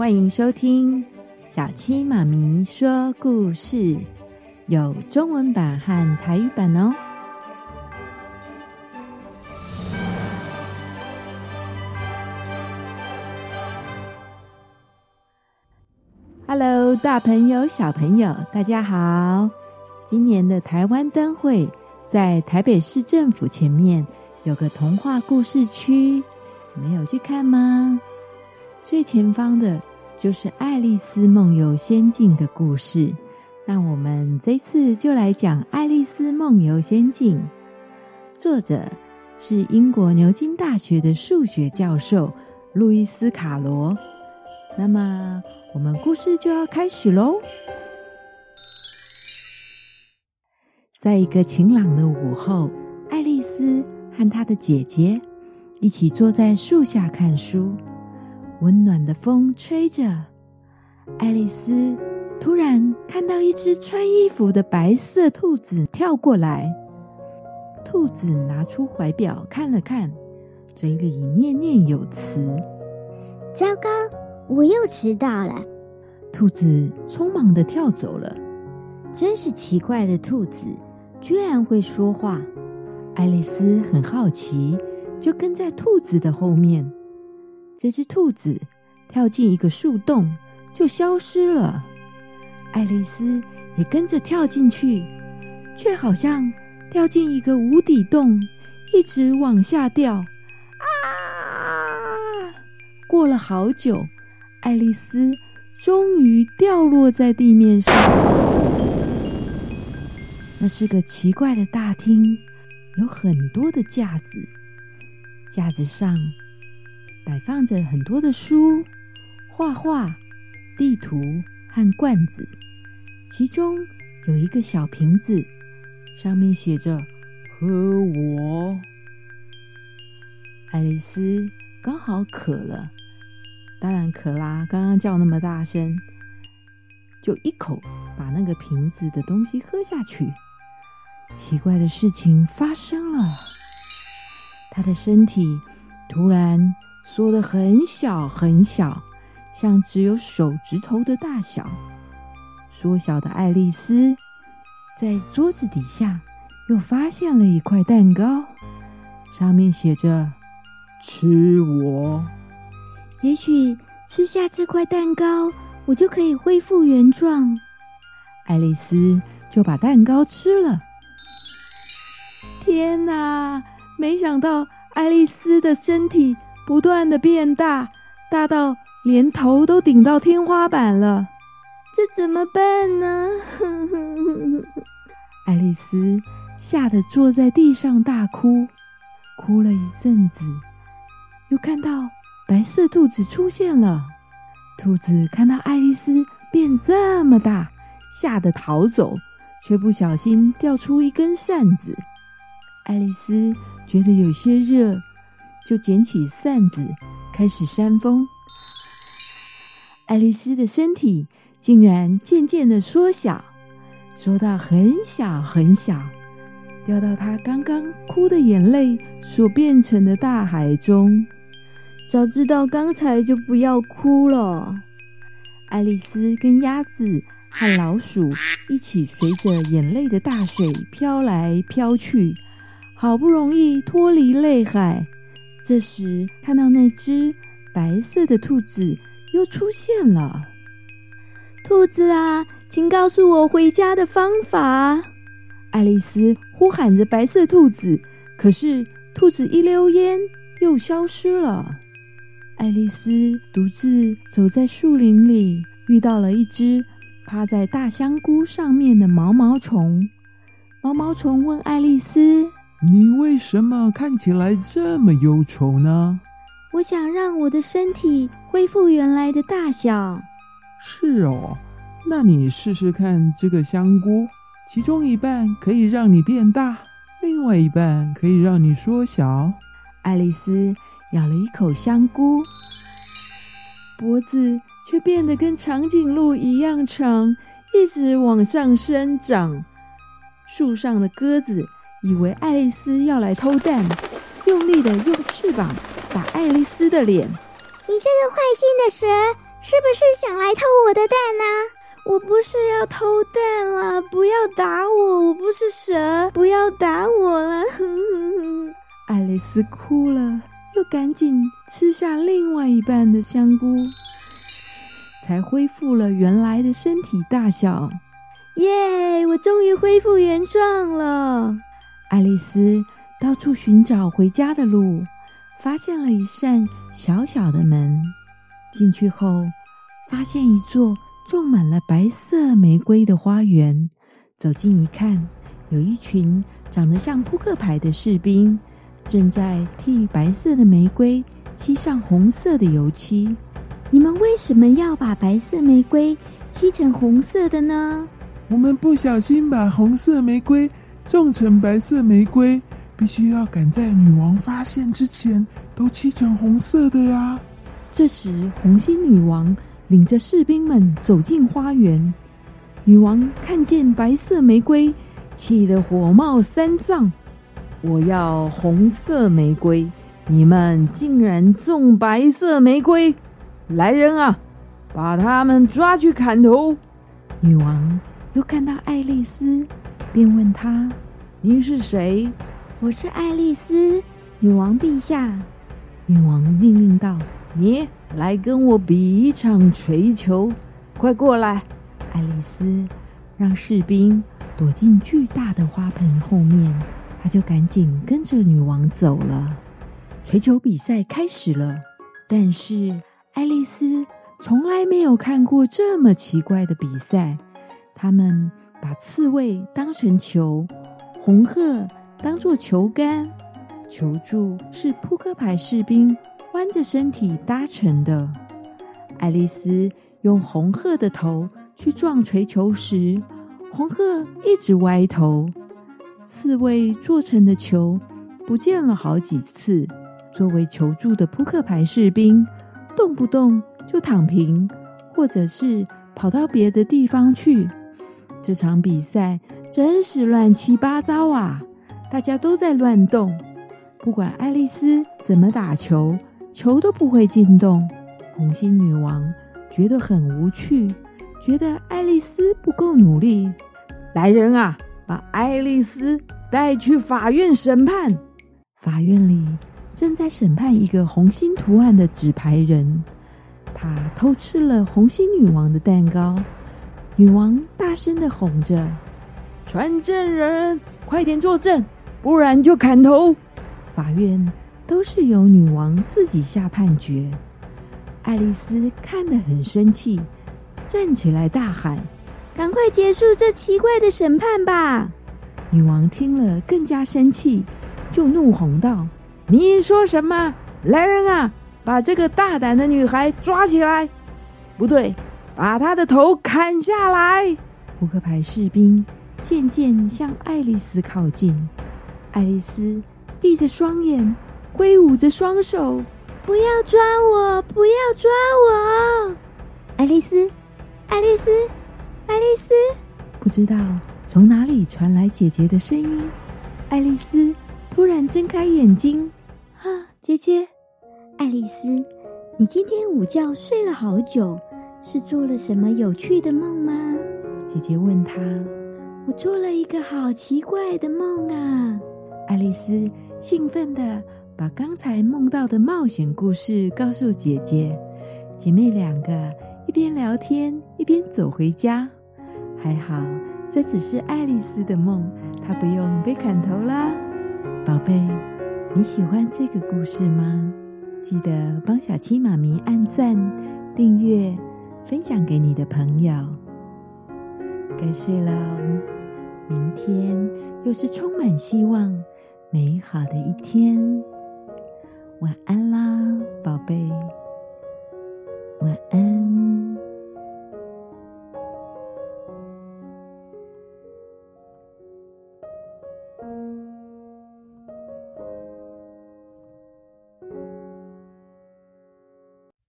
欢迎收听小七妈咪说故事，有中文版和台语版哦。Hello，大朋友、小朋友，大家好！今年的台湾灯会在台北市政府前面有个童话故事区，没有去看吗？最前方的。就是《爱丽丝梦游仙境》的故事，那我们这次就来讲《爱丽丝梦游仙境》。作者是英国牛津大学的数学教授路易斯·卡罗。那么，我们故事就要开始喽。在一个晴朗的午后，爱丽丝和她的姐姐一起坐在树下看书。温暖的风吹着，爱丽丝突然看到一只穿衣服的白色兔子跳过来。兔子拿出怀表看了看，嘴里念念有词：“糟糕，我又迟到了。”兔子匆忙的跳走了。真是奇怪的兔子，居然会说话。爱丽丝很好奇，就跟在兔子的后面。这只兔子跳进一个树洞，就消失了。爱丽丝也跟着跳进去，却好像掉进一个无底洞，一直往下掉。啊！过了好久，爱丽丝终于掉落在地面上。那是个奇怪的大厅，有很多的架子，架子上。摆放着很多的书、画画、地图和罐子，其中有一个小瓶子，上面写着“喝我”。爱丽丝刚好渴了，当然渴啦！刚刚叫那么大声，就一口把那个瓶子的东西喝下去。奇怪的事情发生了，她的身体突然。缩得很小很小，像只有手指头的大小。缩小的爱丽丝在桌子底下又发现了一块蛋糕，上面写着“吃我”。也许吃下这块蛋糕，我就可以恢复原状。爱丽丝就把蛋糕吃了。天哪！没想到爱丽丝的身体。不断的变大，大到连头都顶到天花板了。这怎么办呢？爱丽丝吓得坐在地上大哭，哭了一阵子，又看到白色兔子出现了。兔子看到爱丽丝变这么大，吓得逃走，却不小心掉出一根扇子。爱丽丝觉得有些热。就捡起扇子，开始扇风。爱丽丝的身体竟然渐渐的缩小，缩到很小很小，掉到她刚刚哭的眼泪所变成的大海中。早知道刚才就不要哭了。爱丽丝跟鸭子和老鼠一起随着眼泪的大水飘来飘去，好不容易脱离泪海。这时，看到那只白色的兔子又出现了。兔子啊，请告诉我回家的方法！爱丽丝呼喊着白色兔子，可是兔子一溜烟又消失了。爱丽丝独自走在树林里，遇到了一只趴在大香菇上面的毛毛虫。毛毛虫问爱丽丝。你为什么看起来这么忧愁呢？我想让我的身体恢复原来的大小。是哦，那你试试看这个香菇，其中一半可以让你变大，另外一半可以让你缩小。爱丽丝咬了一口香菇，脖子却变得跟长颈鹿一样长，一直往上生长。树上的鸽子。以为爱丽丝要来偷蛋，用力的用翅膀打爱丽丝的脸。你这个坏心的蛇，是不是想来偷我的蛋呢？我不是要偷蛋啦，不要打我，我不是蛇，不要打我了。爱丽丝哭了，又赶紧吃下另外一半的香菇，才恢复了原来的身体大小。耶！我终于恢复原状了。爱丽丝到处寻找回家的路，发现了一扇小小的门。进去后，发现一座种满了白色玫瑰的花园。走近一看，有一群长得像扑克牌的士兵，正在替白色的玫瑰漆上红色的油漆。你们为什么要把白色玫瑰漆成红色的呢？我们不小心把红色玫瑰种成白色玫瑰，必须要赶在女王发现之前都漆成红色的呀。这时，红心女王领着士兵们走进花园。女王看见白色玫瑰，气得火冒三丈。我要红色玫瑰，你们竟然种白色玫瑰！来人啊，把他们抓去砍头！女王又看到爱丽丝，便问他：“您是谁？”“我是爱丽丝，女王陛下。”女王命令道。你来跟我比一场锤球，快过来！爱丽丝让士兵躲进巨大的花盆后面，她就赶紧跟着女王走了。锤球比赛开始了，但是爱丽丝从来没有看过这么奇怪的比赛。他们把刺猬当成球，红鹤当作球杆，球柱是扑克牌士兵。弯着身体搭成的。爱丽丝用红鹤的头去撞锤球时，红鹤一直歪头。刺猬做成的球不见了好几次。作为球柱的扑克牌士兵，动不动就躺平，或者是跑到别的地方去。这场比赛真是乱七八糟啊！大家都在乱动，不管爱丽丝怎么打球。球都不会进洞，红心女王觉得很无趣，觉得爱丽丝不够努力。来人啊，把爱丽丝带去法院审判。法院里正在审判一个红心图案的纸牌人，他偷吃了红心女王的蛋糕。女王大声地吼着：“传证人，快点作证，不然就砍头！”法院。都是由女王自己下判决。爱丽丝看得很生气，站起来大喊：“赶快结束这奇怪的审判吧！”女王听了更加生气，就怒吼道：“你说什么？来人啊，把这个大胆的女孩抓起来！不对，把他的头砍下来！”扑克牌士兵渐渐向爱丽丝靠近，爱丽丝闭着双眼。挥舞着双手，不要抓我！不要抓我！爱丽丝，爱丽丝，爱丽丝！不知道从哪里传来姐姐的声音。爱丽丝突然睁开眼睛，啊，姐姐，爱丽丝，你今天午觉睡了好久，是做了什么有趣的梦吗？姐姐问她。我做了一个好奇怪的梦啊！爱丽丝兴奋地。把刚才梦到的冒险故事告诉姐姐，姐妹两个一边聊天一边走回家。还好，这只是爱丽丝的梦，她不用被砍头啦。宝贝，你喜欢这个故事吗？记得帮小七妈咪按赞、订阅、分享给你的朋友。该睡了，明天又是充满希望、美好的一天。晚安啦，宝贝。